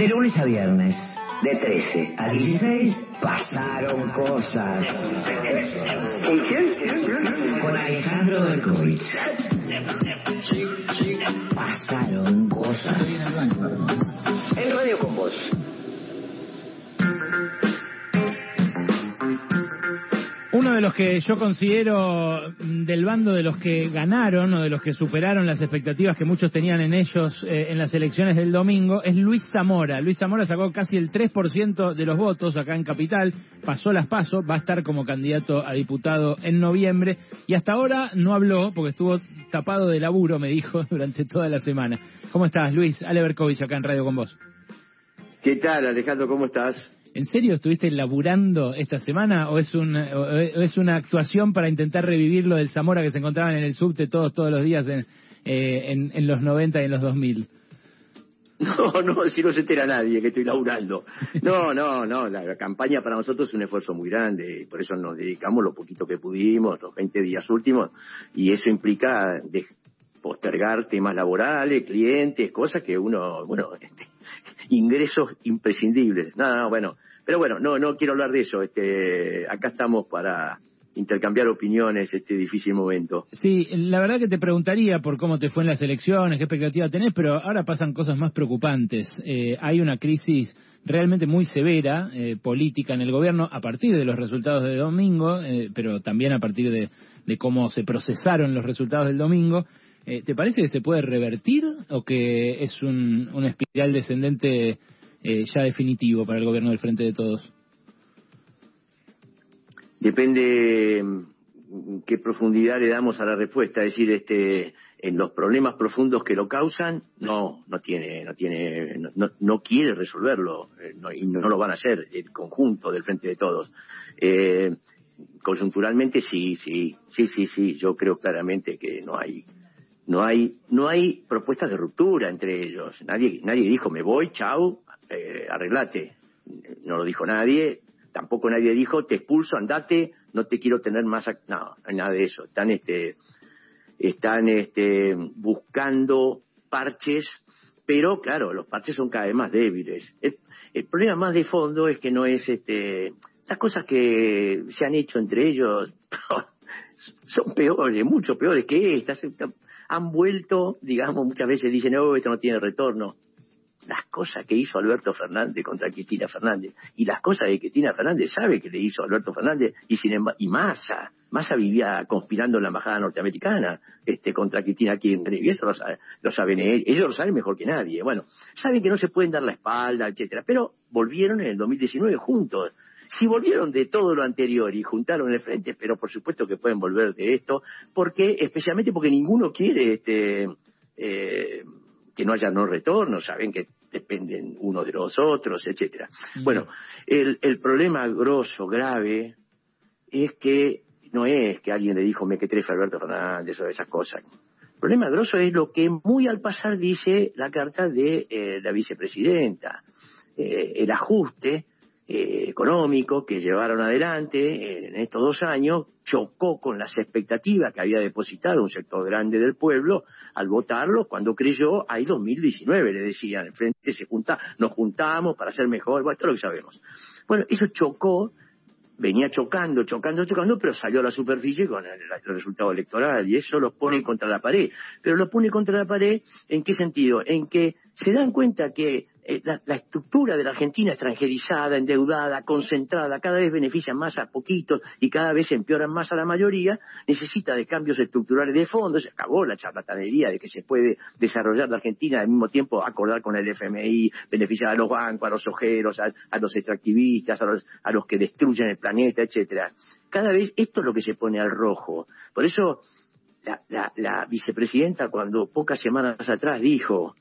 De lunes a viernes, de 13 a 16, pasaron cosas. ¿Con quién? Con Alejandro Berkovich. Pasaron cosas. En Radio con Vos. De los que yo considero mm, del bando de los que ganaron o de los que superaron las expectativas que muchos tenían en ellos eh, en las elecciones del domingo es Luis Zamora. Luis Zamora sacó casi el 3% de los votos acá en Capital, pasó las pasos, va a estar como candidato a diputado en noviembre y hasta ahora no habló porque estuvo tapado de laburo, me dijo, durante toda la semana. ¿Cómo estás, Luis? Ale Berkovich acá en Radio con vos. ¿Qué tal, Alejandro? ¿Cómo estás? ¿En serio estuviste laburando esta semana o es, un, o es una actuación para intentar revivir lo del Zamora que se encontraban en el subte todos todos los días en, eh, en, los 90 y en los 2000? No, no, si no se entera nadie que estoy laburando. No, no, no, la, la, campaña para nosotros es un esfuerzo muy grande, por eso nos dedicamos lo poquito que pudimos, los 20 días últimos, y eso implica de postergar temas laborales, clientes, cosas que uno, bueno, este, ingresos imprescindibles. No, no, bueno, pero bueno, no, no quiero hablar de eso. Este, acá estamos para intercambiar opiniones este difícil momento. Sí, la verdad que te preguntaría por cómo te fue en las elecciones, qué expectativa tenés, pero ahora pasan cosas más preocupantes. Eh, hay una crisis realmente muy severa eh, política en el gobierno a partir de los resultados de domingo, eh, pero también a partir de cómo se procesaron los resultados del domingo. Eh, ¿Te parece que se puede revertir o que es un, una espiral descendente eh, ya definitivo para el gobierno del Frente de Todos? Depende mm, qué profundidad le damos a la respuesta, es decir, este, en los problemas profundos que lo causan, no, no tiene, no tiene, no, no quiere resolverlo eh, y no lo van a hacer el conjunto del Frente de Todos. Eh, sí, sí, sí, sí, sí, yo creo claramente que no hay no hay no hay propuestas de ruptura entre ellos. Nadie nadie dijo me voy chau eh, arreglate no lo dijo nadie. Tampoco nadie dijo te expulso andate no te quiero tener más no nada de eso. Están este están este buscando parches pero claro los parches son cada vez más débiles. El, el problema más de fondo es que no es este las cosas que se han hecho entre ellos son peores mucho peores que estas han vuelto, digamos, muchas veces dicen, oh, esto no tiene retorno. Las cosas que hizo Alberto Fernández contra Cristina Fernández y las cosas que Cristina Fernández sabe que le hizo Alberto Fernández y sin y Massa, Massa vivía conspirando en la embajada norteamericana este contra Cristina Kirchner y eso lo, lo saben ellos, ellos lo saben mejor que nadie. Bueno, saben que no se pueden dar la espalda, etcétera, pero volvieron en el 2019 juntos si volvieron de todo lo anterior y juntaron el frente, pero por supuesto que pueden volver de esto, porque especialmente porque ninguno quiere este eh, que no haya no retorno, saben que dependen unos de los otros, etcétera. Bueno, el, el problema grosso, grave, es que no es que alguien le dijo me que trefe a Alberto Fernández o esas cosas. El problema grosso es lo que muy al pasar dice la carta de eh, la vicepresidenta. Eh, el ajuste eh, económico que llevaron adelante en estos dos años chocó con las expectativas que había depositado un sector grande del pueblo al votarlo cuando creyó, ahí 2019 le decían, el frente se junta, nos juntamos para ser mejor, bueno, esto es lo que sabemos. Bueno, eso chocó, venía chocando, chocando, chocando, pero salió a la superficie con el, el resultado electoral y eso los pone contra la pared. Pero los pone contra la pared, ¿en qué sentido? En que se dan cuenta que la, la, estructura de la Argentina extranjerizada, endeudada, concentrada, cada vez beneficia más a poquitos y cada vez empeoran más a la mayoría, necesita de cambios estructurales de fondo. Se acabó la charlatanería de que se puede desarrollar la Argentina al mismo tiempo acordar con el FMI, beneficiar a los bancos, a los ojeros, a, los extractivistas, a los, a los que destruyen el planeta, etcétera. Cada vez esto es lo que se pone al rojo. Por eso la vicepresidenta cuando pocas semanas atrás dijo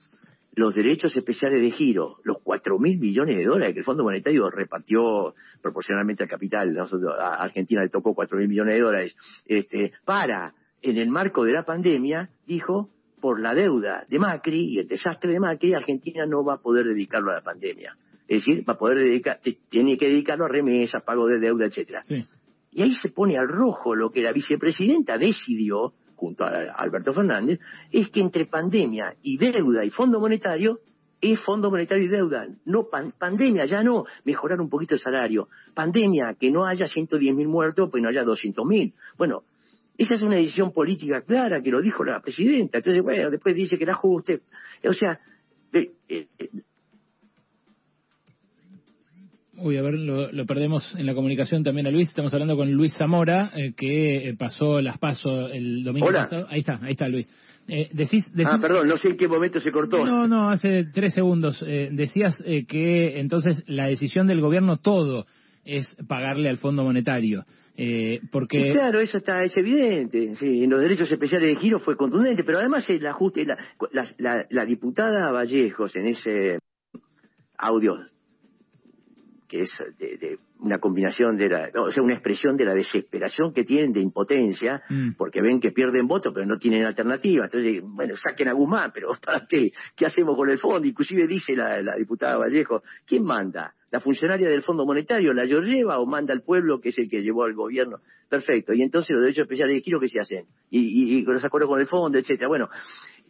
los derechos especiales de giro, los cuatro mil millones de dólares que el Fondo Monetario repartió proporcionalmente al capital, nosotros, a Argentina le tocó cuatro mil millones de dólares, este, para, en el marco de la pandemia, dijo, por la deuda de Macri y el desastre de Macri, Argentina no va a poder dedicarlo a la pandemia. Es decir, va a poder dedicar, tiene que dedicarlo a remesas, pago de deuda, etcétera. Sí. Y ahí se pone al rojo lo que la vicepresidenta decidió junto a Alberto Fernández, es que entre pandemia y deuda y Fondo Monetario es Fondo Monetario y Deuda, no pandemia, ya no, mejorar un poquito el salario. Pandemia, que no haya 110 mil muertos, pues no haya 200 mil. Bueno, esa es una decisión política clara que lo dijo la presidenta. Entonces, bueno, después dice que el ajuste. O sea, eh, eh, Uy, a ver, lo, perdemos en la comunicación también a Luis. Estamos hablando con Luis Zamora, eh, que pasó las pasos el domingo pasado. Ahí está, ahí está Luis. Eh, decís, ah, perdón, no sé en qué momento se cortó. No, no, hace tres segundos. Eh, decías eh, que entonces la decisión del gobierno todo es pagarle al Fondo Monetario. Eh, porque... claro, eso está es evidente. Sí, en los derechos especiales de giro fue contundente, pero además el ajuste, la, la, la diputada Vallejos en ese audio que es de, una combinación de la, o sea, una expresión de la desesperación que tienen de impotencia, mm. porque ven que pierden votos, pero no tienen alternativa. Entonces, bueno, saquen a Guzmán, pero qué? ¿Qué hacemos con el fondo? Inclusive dice la, diputada Vallejo, ¿quién manda? ¿La funcionaria del Fondo Monetario la lleva o manda al pueblo que es el que llevó al gobierno? Perfecto. Y entonces los derechos especiales de giro, ¿qué se hacen? Y, y, los acuerdos con el fondo, etcétera. Bueno,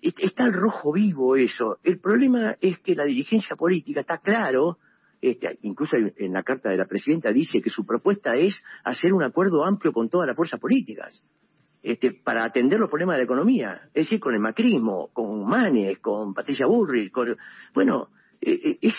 está el rojo vivo eso. El problema es que la dirigencia política está claro este, incluso en la carta de la presidenta dice que su propuesta es hacer un acuerdo amplio con todas las fuerzas políticas. Este, para atender los problemas de la economía, es decir, con el macrismo, con Manes, con Patricia Burrich, con, bueno, es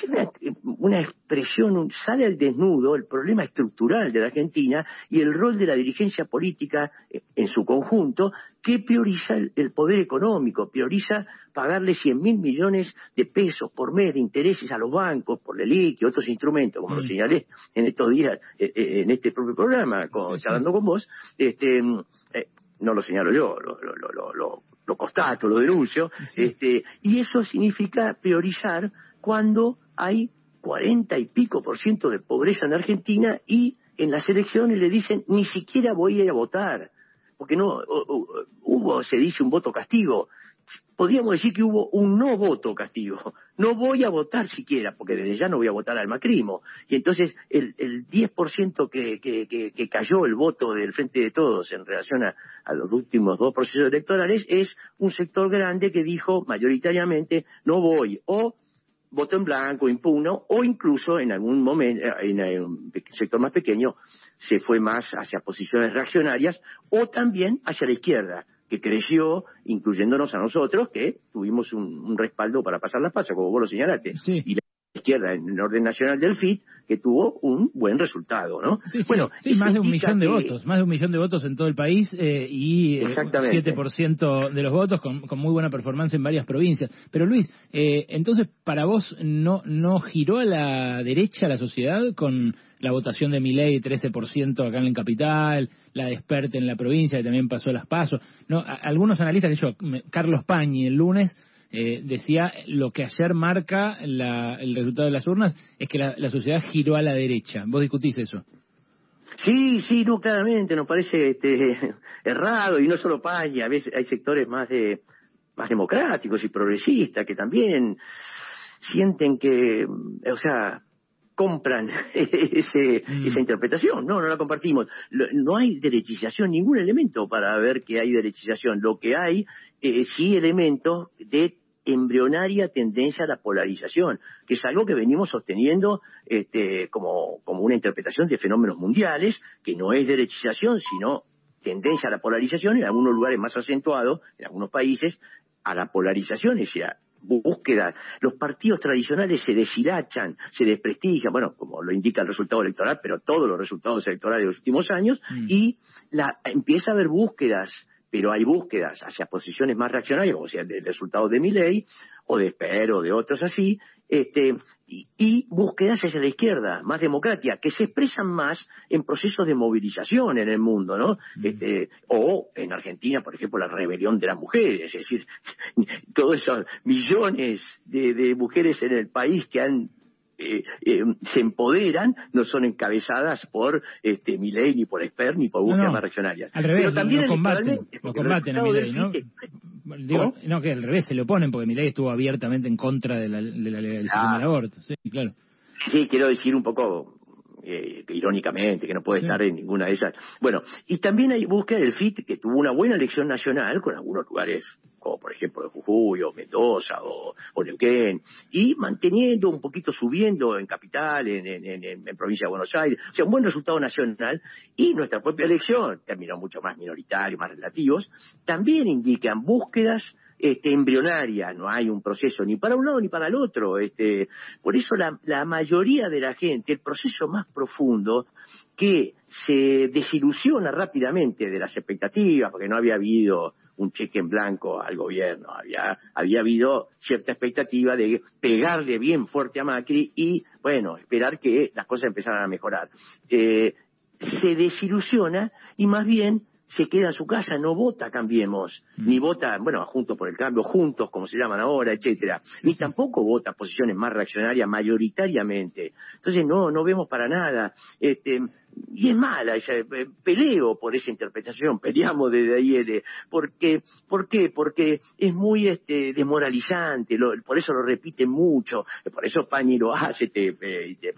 una, expresión, sale al desnudo el problema estructural de la Argentina y el rol de la dirigencia política eh, en su conjunto, que prioriza el, poder económico, prioriza pagarle 100 mil millones de pesos por mes de intereses a los bancos, por el IC y otros instrumentos, como lo mm. señalé en estos días, en este propio programa, con, charlando con vos, este, no lo señalo yo, lo, lo, lo, lo constato, lo denuncio, este, y eso significa priorizar cuando hay cuarenta y pico por ciento de pobreza en Argentina y en las elecciones le dicen ni siquiera voy a ir a votar, porque no hubo, se dice, un voto castigo. Podríamos decir que hubo un no voto castigo. No voy a votar siquiera, porque desde ya no voy a votar al macrimo. Y entonces el, el 10% que, que, cayó el voto del Frente de Todos en relación a los últimos dos procesos electorales es un sector grande que dijo mayoritariamente no voy. O voto en blanco, impugno, o incluso en algún momento, en un sector más pequeño, se fue más hacia posiciones reaccionarias, o también hacia la izquierda, que creció, incluyéndonos a nosotros, que tuvimos un, respaldo para pasar las pasas, como vos lo señalaste izquierda en el orden nacional del FIT, que tuvo un buen resultado, ¿no? Sí, bueno, sí, más de un millón de votos, más de un millón de votos en todo el país eh, y eh, 7% de los votos con, muy buena performance en varias provincias. Pero Luis, eh, entonces, ¿para vos no, no giró a la derecha la sociedad con la votación de Milei 13% acá en la capital, la de en la provincia que también pasó a las pasos? No, algunos analistas, que yo, Carlos Pañi el lunes eh, decía lo que ayer marca el resultado de las urnas es que la, sociedad giró a la derecha. ¿Vos discutís eso? Sí, sí, no, claramente, nos parece este, errado, y no solo Paña, a veces hay sectores más de más democráticos y progresistas que también sienten que, o sea, compran ese, mm. esa interpretación. No, no la compartimos. No hay derechización, ningún elemento para ver que hay derechización. Lo que hay, eh, sí elementos de embrionaria tendencia a la polarización, que es algo que venimos sosteniendo este, como, como una interpretación de fenómenos mundiales, que no es derechización, sino tendencia a la polarización, en algunos lugares más acentuado, en algunos países, a la polarización, es decir, búsqueda. Los partidos tradicionales se deshilachan, se desprestigian, bueno, como lo indica el resultado electoral, pero todos los resultados electorales de los últimos años, mm. y la, empieza a haber búsquedas pero hay búsquedas hacia posiciones más reaccionarias, como sea el resultado de mi ley, o de Esper, o de otros así, este, y, búsquedas hacia la izquierda, más democrática, que se expresan más en procesos de movilización en el mundo, ¿no? Mm. Este, o en Argentina, por ejemplo, la rebelión de las mujeres, es decir, todos esos millones de mujeres en el país que han eh, eh, se empoderan, no son encabezadas por este, Milei, ni por Esper, ni por búsquedas más reaccionarias. Al revés, Pero también lo combaten, lo combaten a Milei, ¿no? Digo, no, que al revés se le oponen, porque Milei estuvo abiertamente en contra de la, de la legalización del aborto. Sí, claro. Sí, quiero decir un poco eh, irónicamente, que no puede estar en ninguna de esas. Bueno, y también hay búsqueda del FIT, que tuvo una buena elección nacional con algunos lugares, como por ejemplo Jujuy o Mendoza o, o Neuquén, y manteniendo un poquito subiendo en capital, en, en, en, provincia de Buenos Aires, o sea, un buen resultado nacional, y nuestra propia elección, terminó mucho más minoritario, más relativos, también indican búsquedas este, embrionaria, no hay un proceso ni para un lado ni para el otro. Este, por eso la, la mayoría de la gente, el proceso más profundo, que se desilusiona rápidamente de las expectativas, porque no había habido un cheque en blanco al gobierno, había, había habido cierta expectativa de pegarle bien fuerte a Macri y, bueno, esperar que las cosas empezaran a mejorar. Eh, se desilusiona y más bien se queda en su casa, no vota Cambiemos, mm. ni vota, bueno, Juntos por el Cambio, Juntos, como se llaman ahora, etcétera, ni tampoco vota posiciones más reaccionarias mayoritariamente. Entonces, no, no vemos para nada. Este, y es mala, ella, eh, peleo por esa interpretación, peleamos desde ahí, porque, ¿por qué? Porque es muy este, desmoralizante, por eso lo repite mucho, por eso Pañi lo hace, te, te, te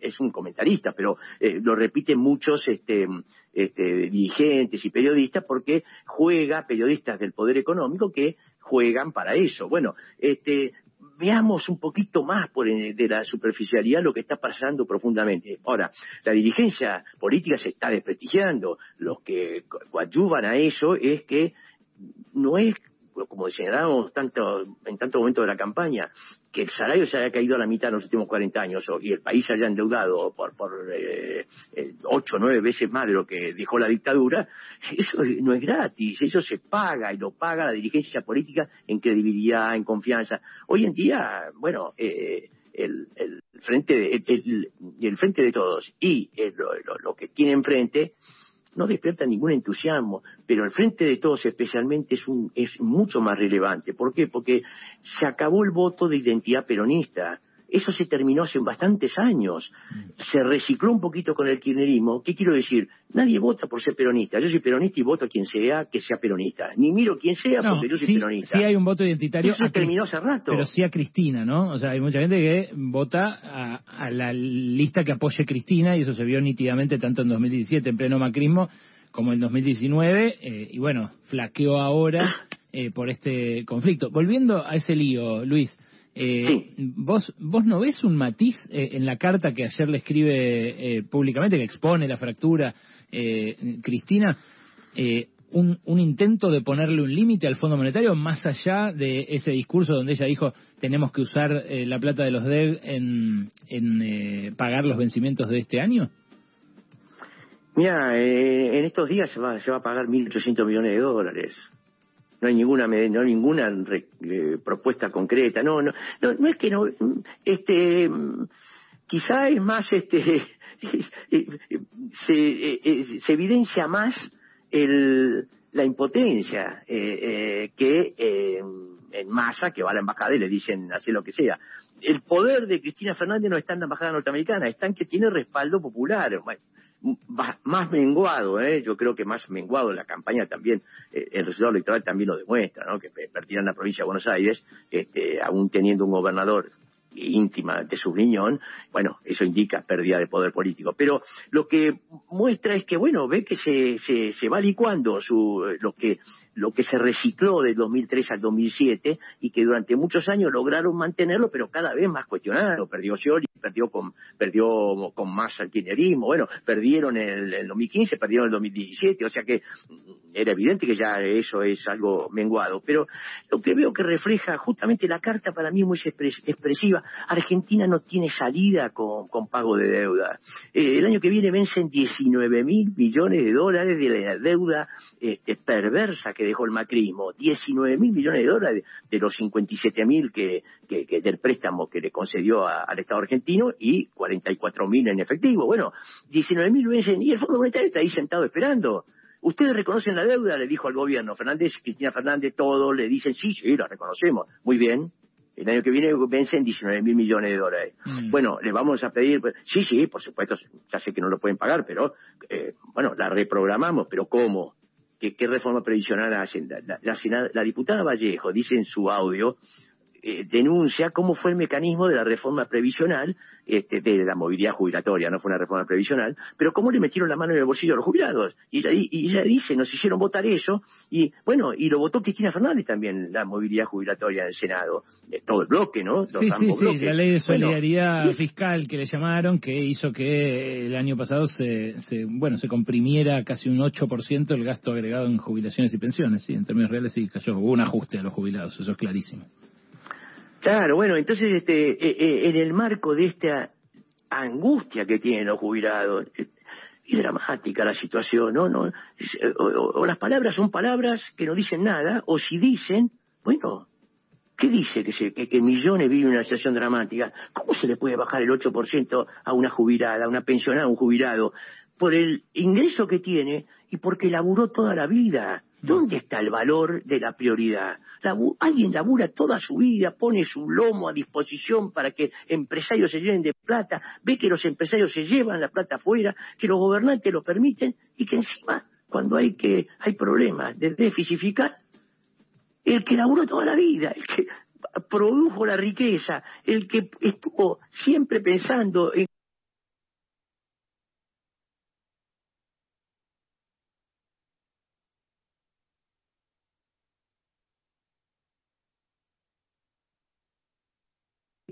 es un comentarista, pero eh, lo repiten muchos este, este, dirigentes y periodistas porque juega periodistas del poder económico que juegan para eso. Bueno, este, veamos un poquito más por de la superficialidad lo que está pasando profundamente. Ahora, la dirigencia política se está desprestigiando. Los que coadyuvan a eso es que no es como señalábamos tanto, en tanto momento de la campaña, que el salario se haya caído a la mitad en los últimos 40 años y el país se haya endeudado por, por eh, eh, ocho o nueve veces más de lo que dejó la dictadura, eso no es gratis, eso se paga y lo paga la dirigencia política en credibilidad, en confianza. Hoy en día, bueno, eh, el, el, frente de, el, el, frente de todos y lo, lo, lo que tiene enfrente no despierta ningún entusiasmo, pero el frente de todos especialmente es, un, es mucho más relevante. ¿Por qué? Porque se acabó el voto de identidad peronista. Eso se terminó hace bastantes años. Se recicló un poquito con el kirchnerismo. ¿Qué quiero decir? Nadie vota por ser peronista. Yo soy peronista y voto a quien sea que sea peronista. Ni miro quién sea porque yo soy peronista. Sí hay un voto identitario. Eso terminó hace rato. Pero sí a Cristina, ¿no? O sea, hay mucha gente que vota a, la lista que apoye Cristina y eso se vio nítidamente tanto en 2017 en pleno macrismo como en 2019 eh, y bueno, flaqueó ahora eh, por este conflicto. Volviendo a ese lío, Luis, eh, ¿vos, ¿Vos no ves un matiz eh, en la carta que ayer le escribe eh, públicamente, que expone la fractura, Cristina? Un, un, intento de ponerle un límite al Fondo Monetario más allá de ese discurso donde ella dijo tenemos que usar la plata de los DEG en, en pagar los vencimientos de este año? Mira, en estos días se va, se va a pagar 1.800 millones de dólares no hay ninguna no hay ninguna eh, propuesta concreta no, no no no es que no este quizá es más este se, eh, eh, se evidencia más el la impotencia eh, que en masa que va a la embajada y le dicen hacer lo que sea. El poder de Cristina Fernández no está en la embajada norteamericana, está en que tiene respaldo popular. Bueno, más menguado, ¿eh? yo creo que más menguado la campaña también, eh, el resultado electoral también lo demuestra, ¿no? que perdieron la provincia de Buenos Aires, este, aún teniendo un gobernador íntima de su riñón, bueno, eso indica pérdida de poder político. Pero lo que muestra es que, bueno, ve que se, se, se va licuando su, lo que lo que se recicló del 2003 al 2007 y que durante muchos años lograron mantenerlo, pero cada vez más cuestionado. Perdió Scioli, perdió con, perdió con más alquinerismo, bueno, perdieron el, el 2015, perdieron el 2017, o sea que era evidente que ya eso es algo menguado. Pero lo que veo que refleja justamente la carta para mí muy expresiva, Argentina no tiene salida con, con pago de deuda. Eh, el año que viene vencen 19 mil millones de dólares de la deuda este, perversa que dejó el macrismo, 19 mil millones de dólares de los 57 mil que, que, que, del préstamo que le concedió al Estado argentino y 44 mil en efectivo. Bueno, 19 mil y el Fondo Monetario está ahí sentado esperando. Ustedes reconocen la deuda, le dijo al gobierno Fernández, Cristina Fernández, todo, le dicen sí, sí, la reconocemos. Muy bien, el año que viene vencen 19 mil millones de dólares. Mm. Bueno, le vamos a pedir, pues, sí, sí, por supuesto, ya sé que no lo pueden pagar, pero eh, bueno, la reprogramamos, pero ¿cómo? ¿Qué, reforma previsional hacen? La, la, la, diputada Vallejo dice en su audio, eh, denuncia cómo fue el mecanismo de la reforma previsional, este, de la movilidad jubilatoria, no fue una reforma previsional, pero cómo le metieron la mano en el bolsillo a los jubilados. Y ella, y ella dice, nos hicieron votar eso, y bueno, y lo votó Cristina Fernández también, la movilidad jubilatoria en el Senado. Eh, todo el bloque, ¿no? Los Sí, sí, sí, la ley de solidaridad fiscal que le llamaron, que hizo que el año pasado se, se, bueno, se comprimiera casi un 8% el gasto agregado en jubilaciones y pensiones, sí, en términos reales sí cayó, hubo un ajuste a los jubilados, eso es clarísimo. Claro, bueno, entonces este, eh, eh, en el marco de esta angustia que tienen los jubilados, y dramática la situación, ¿no? no eh, o, o- o las palabras son palabras que no dicen nada, o si dicen, bueno, ¿qué dice que, se, que, que millones viven una situación dramática? ¿Cómo se le puede bajar el 8% a una jubilada, a una pensionada, a un jubilado? Por el ingreso que tiene y porque laburó toda la vida. ¿Dónde está el valor de la prioridad? Labu- alguien labura toda su vida, pone su lomo a disposición para que empresarios se llenen de plata, ve que los empresarios se llevan la plata afuera, que los gobernantes lo permiten y que encima, cuando hay que hay problemas de déficit fiscal, el que laburó toda la vida, el que produjo la riqueza, el que estuvo siempre pensando en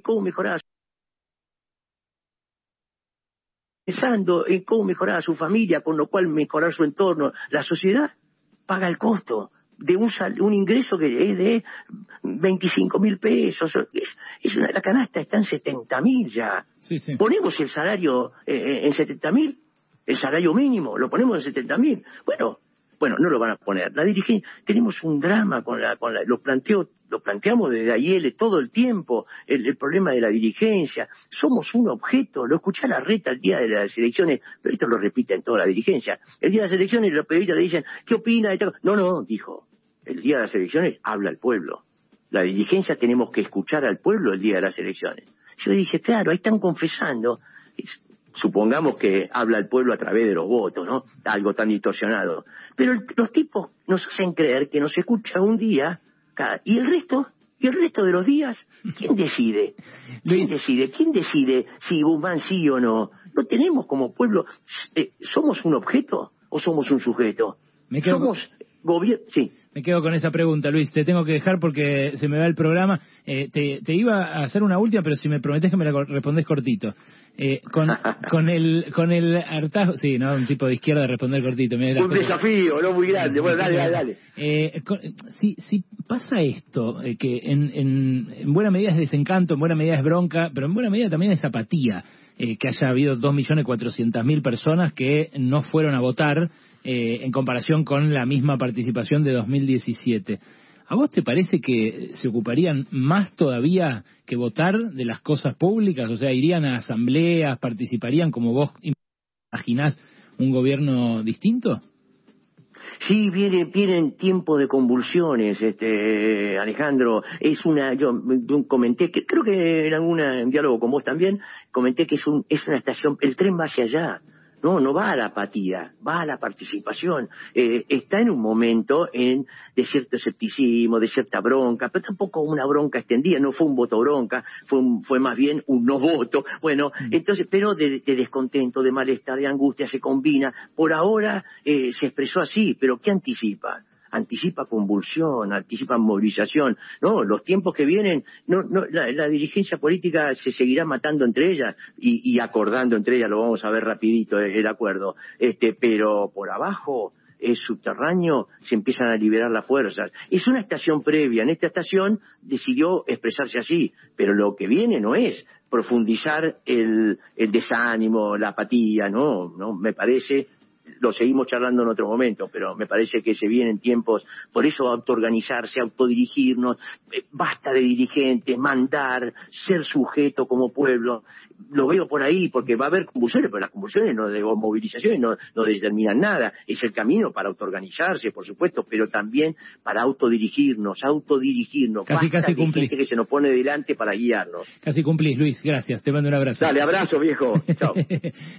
cómo mejorar pensando en cómo mejorar a su familia, con lo cual mejorar su entorno, la sociedad paga el costo de un, sal- un ingreso que es de 25 mil pesos. Es, es una, la canasta está en 70 mil ya. Sí, sí. Ponemos el salario eh, en 70 mil, el salario mínimo, lo ponemos en 70 mil. Bueno, bueno, no lo van a poner. La dirigencia, tenemos un drama con la, con la, lo planteo, lo planteamos desde Ayele todo el tiempo, el, problema de la dirigencia. Somos un objeto, lo escuché a la reta el día de las elecciones, pero esto lo repite en toda la dirigencia. El día de las elecciones los periodistas le dicen, ¿qué opina? de tal cosa?". No, no, dijo, el día de las elecciones habla el pueblo. La dirigencia tenemos que escuchar al pueblo el día de las elecciones. Yo dije, claro, ahí están confesando. Es- supongamos que habla el pueblo a través de los votos, ¿no? Algo tan distorsionado. Pero los tipos nos hacen creer que nos escucha un día cada- y el resto, y el resto de los días, ¿quién decide? ¿Quién decide? ¿Quién decide si Guzmán sí o no? No tenemos como pueblo, eh, ¿somos un objeto o somos un sujeto? Me quedo- Somos gobierno, sí. Me quedo con esa pregunta, Luis. Te tengo que dejar porque se me va el programa. Eh, te, te iba a hacer una última, pero si me prometés que me la respondés cortito. Eh, con, con el con el hartazgo... Sí, ¿no? Un tipo de izquierda responder cortito. mirá Un desafío, no muy grande. Bueno, dale, dale, dale. Eh, con- si, si pasa esto, eh, que en, en, en buena medida es desencanto, en buena medida es bronca, pero en buena medida también es apatía, eh, que haya habido 2.400.000 personas que no fueron a votar eh, en comparación con la misma participación de 2017. ¿A vos te parece que se ocuparían más todavía que votar de las cosas públicas? O sea, irían a asambleas, participarían como vos imaginás un gobierno distinto? Sí, viene, vienen tiempo de convulsiones, este, Alejandro. Es una, yo, yo comenté que, creo que en algún diálogo con vos también, comenté que es un, es una estación, el tren va hacia allá. No, no va a la apatía, va a la participación. Eh, está en un momento en, de cierto escepticismo, de cierta bronca, pero tampoco una bronca extendida, no fue un voto bronca, fue, un- fue más bien un no voto. Bueno, entonces, pero de, de descontento, de malestar, de angustia se combina. Por ahora eh, se expresó así, pero ¿qué anticipa? Anticipa convulsión, anticipa movilización. No, los tiempos que vienen, no, no, la, dirigencia política se seguirá matando entre ellas y, y acordando entre ellas, lo vamos a ver rapidito eh, el acuerdo. Este, pero por abajo es subterráneo, se empiezan a liberar las fuerzas. Es una estación previa. En esta estación decidió expresarse así, pero lo que viene no es profundizar el, el desánimo, la apatía, no, no, me parece lo seguimos charlando en otro momento, pero me parece que se vienen tiempos, por eso autoorganizarse, autodirigirnos, eh, basta de dirigentes, mandar, ser sujeto como pueblo. Lo veo por ahí, porque va a haber convulsiones, pero las convulsiones no de movilizaciones no, no determinan nada. Es el camino para autoorganizarse, por supuesto, pero también para autodirigirnos, autodirigirnos. Casi, Basta casi de cumplí. gente que se nos pone delante para guiarnos. Casi cumplís, Luis. Gracias. Te mando un abrazo. Dale, abrazo, viejo. Chao.